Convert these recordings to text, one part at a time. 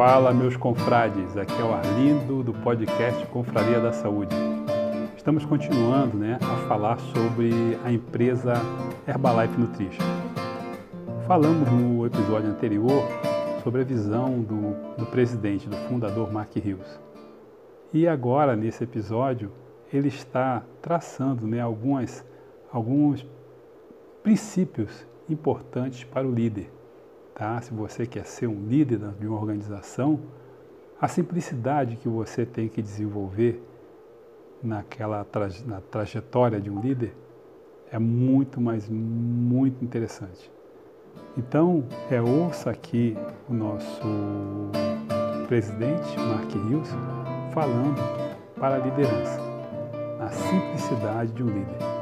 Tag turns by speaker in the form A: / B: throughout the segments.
A: Fala, meus confrades. Aqui é o Arlindo do podcast Confraria da Saúde. Estamos continuando né, a falar sobre a empresa Herbalife Nutrition. Falamos no episódio anterior sobre a visão do, do presidente, do fundador Mark Hughes. E agora, nesse episódio, ele está traçando né, algumas, alguns princípios importantes para o líder. Tá? Se você quer ser um líder de uma organização, a simplicidade que você tem que desenvolver naquela traje, na trajetória de um líder é muito, mas muito interessante. Então, é, ouça aqui o nosso presidente, Mark Hughes, falando para a liderança, a simplicidade de um líder.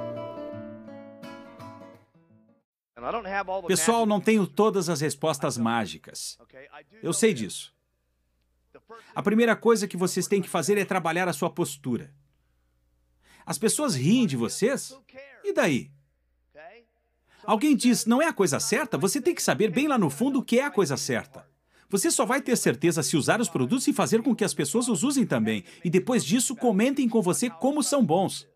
B: Pessoal, não tenho todas as respostas mágicas. Eu sei disso. A primeira coisa que vocês têm que fazer é trabalhar a sua postura. As pessoas riem de vocês? E daí? Alguém diz, não é a coisa certa? Você tem que saber bem lá no fundo o que é a coisa certa. Você só vai ter certeza se usar os produtos e fazer com que as pessoas os usem também. E depois disso, comentem com você como são bons.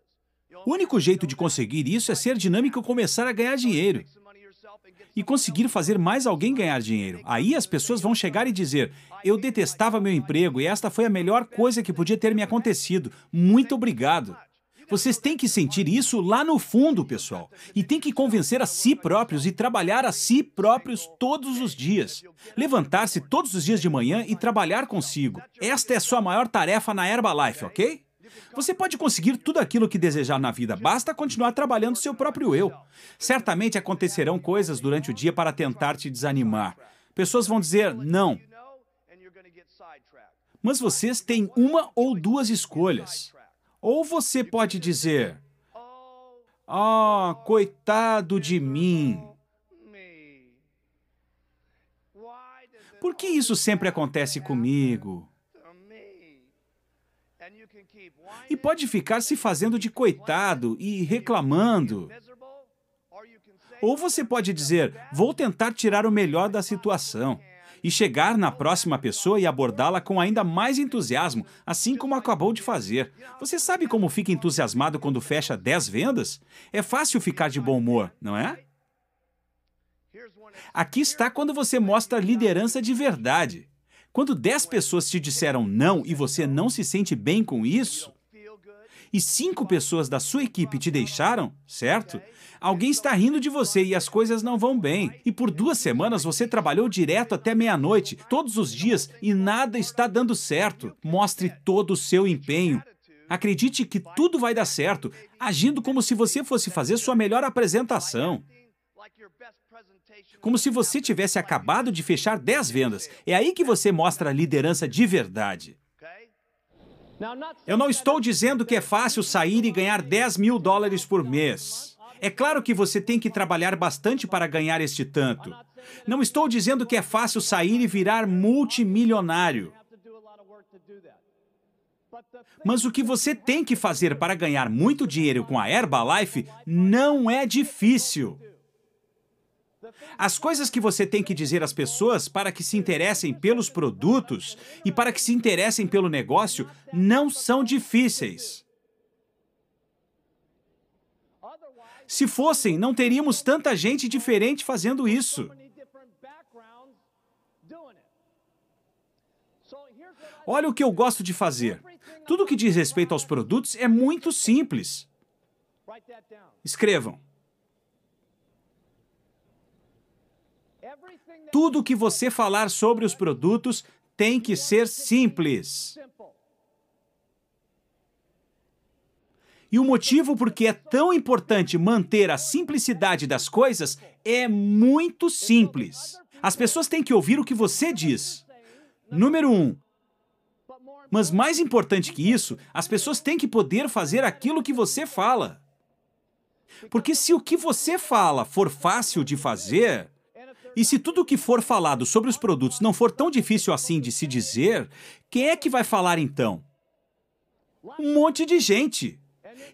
B: O único jeito de conseguir isso é ser dinâmico e começar a ganhar dinheiro. E conseguir fazer mais alguém ganhar dinheiro. Aí as pessoas vão chegar e dizer: Eu detestava meu emprego e esta foi a melhor coisa que podia ter me acontecido. Muito obrigado. Vocês têm que sentir isso lá no fundo, pessoal. E tem que convencer a si próprios e trabalhar a si próprios todos os dias. Levantar-se todos os dias de manhã e trabalhar consigo. Esta é a sua maior tarefa na Herbalife, ok? Você pode conseguir tudo aquilo que desejar na vida, basta continuar trabalhando seu próprio eu. Certamente acontecerão coisas durante o dia para tentar te desanimar. Pessoas vão dizer não. Mas vocês têm uma ou duas escolhas. Ou você pode dizer: Ah, oh, coitado de mim. Por que isso sempre acontece comigo? E pode ficar se fazendo de coitado e reclamando. Ou você pode dizer: Vou tentar tirar o melhor da situação e chegar na próxima pessoa e abordá-la com ainda mais entusiasmo, assim como acabou de fazer. Você sabe como fica entusiasmado quando fecha 10 vendas? É fácil ficar de bom humor, não é? Aqui está quando você mostra liderança de verdade. Quando 10 pessoas te disseram não e você não se sente bem com isso, e cinco pessoas da sua equipe te deixaram, certo? Alguém está rindo de você e as coisas não vão bem. E por duas semanas você trabalhou direto até meia-noite, todos os dias, e nada está dando certo. Mostre todo o seu empenho. Acredite que tudo vai dar certo, agindo como se você fosse fazer sua melhor apresentação. Como se você tivesse acabado de fechar 10 vendas. É aí que você mostra a liderança de verdade. Eu não estou dizendo que é fácil sair e ganhar 10 mil dólares por mês. É claro que você tem que trabalhar bastante para ganhar este tanto. Não estou dizendo que é fácil sair e virar multimilionário. Mas o que você tem que fazer para ganhar muito dinheiro com a Herbalife não é difícil. As coisas que você tem que dizer às pessoas para que se interessem pelos produtos e para que se interessem pelo negócio não são difíceis. Se fossem, não teríamos tanta gente diferente fazendo isso. Olha o que eu gosto de fazer. Tudo que diz respeito aos produtos é muito simples. Escrevam. Tudo que você falar sobre os produtos tem que ser simples. E o motivo por que é tão importante manter a simplicidade das coisas é muito simples. As pessoas têm que ouvir o que você diz. Número um. Mas mais importante que isso, as pessoas têm que poder fazer aquilo que você fala. Porque se o que você fala for fácil de fazer, e se tudo o que for falado sobre os produtos não for tão difícil assim de se dizer, quem é que vai falar então? Um monte de gente.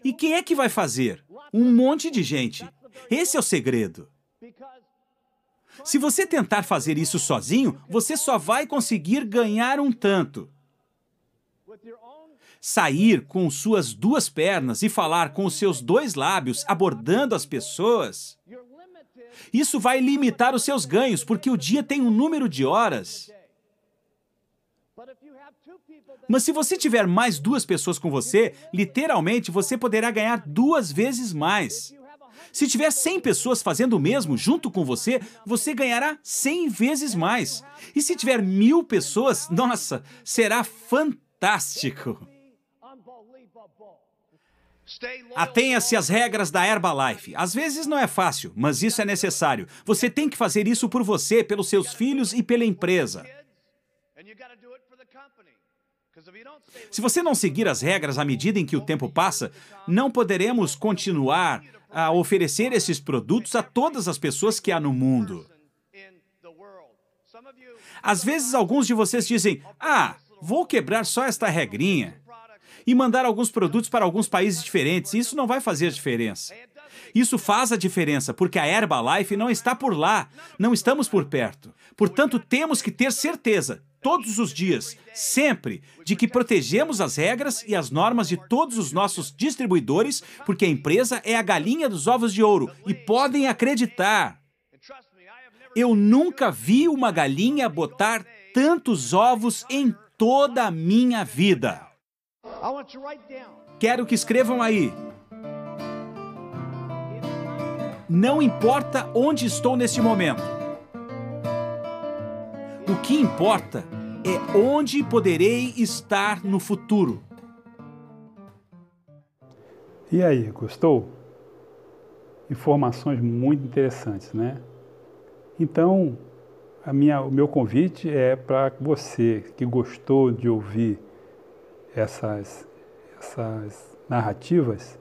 B: E quem é que vai fazer? Um monte de gente. Esse é o segredo. Se você tentar fazer isso sozinho, você só vai conseguir ganhar um tanto. Sair com suas duas pernas e falar com os seus dois lábios abordando as pessoas, isso vai limitar os seus ganhos, porque o dia tem um número de horas. Mas se você tiver mais duas pessoas com você, literalmente você poderá ganhar duas vezes mais. Se tiver 100 pessoas fazendo o mesmo junto com você, você ganhará 100 vezes mais. E se tiver mil pessoas, nossa, será fantástico. Atenha-se às regras da Herbalife. Às vezes não é fácil, mas isso é necessário. Você tem que fazer isso por você, pelos seus filhos e pela empresa. Se você não seguir as regras à medida em que o tempo passa, não poderemos continuar a oferecer esses produtos a todas as pessoas que há no mundo. Às vezes, alguns de vocês dizem: Ah, vou quebrar só esta regrinha e mandar alguns produtos para alguns países diferentes. Isso não vai fazer diferença. Isso faz a diferença, porque a Herbalife não está por lá, não estamos por perto. Portanto, temos que ter certeza, todos os dias, sempre, de que protegemos as regras e as normas de todos os nossos distribuidores, porque a empresa é a galinha dos ovos de ouro e podem acreditar. Eu nunca vi uma galinha botar tantos ovos em toda a minha vida. Quero que escrevam aí. Não importa onde estou neste momento. O que importa é onde poderei estar no futuro.
A: E aí, gostou? Informações muito interessantes, né? Então, a minha, o meu convite é para você que gostou de ouvir essas, essas narrativas,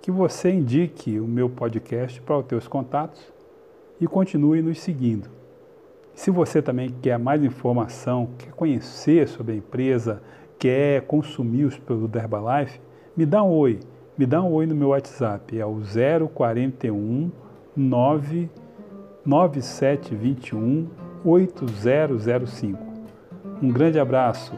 A: que você indique o meu podcast para os teus contatos e continue nos seguindo. Se você também quer mais informação, quer conhecer sobre a empresa, quer consumir os produtos da Herbalife, me dá um oi. Me dá um oi no meu WhatsApp, é o 041 9 9721 8005. Um grande abraço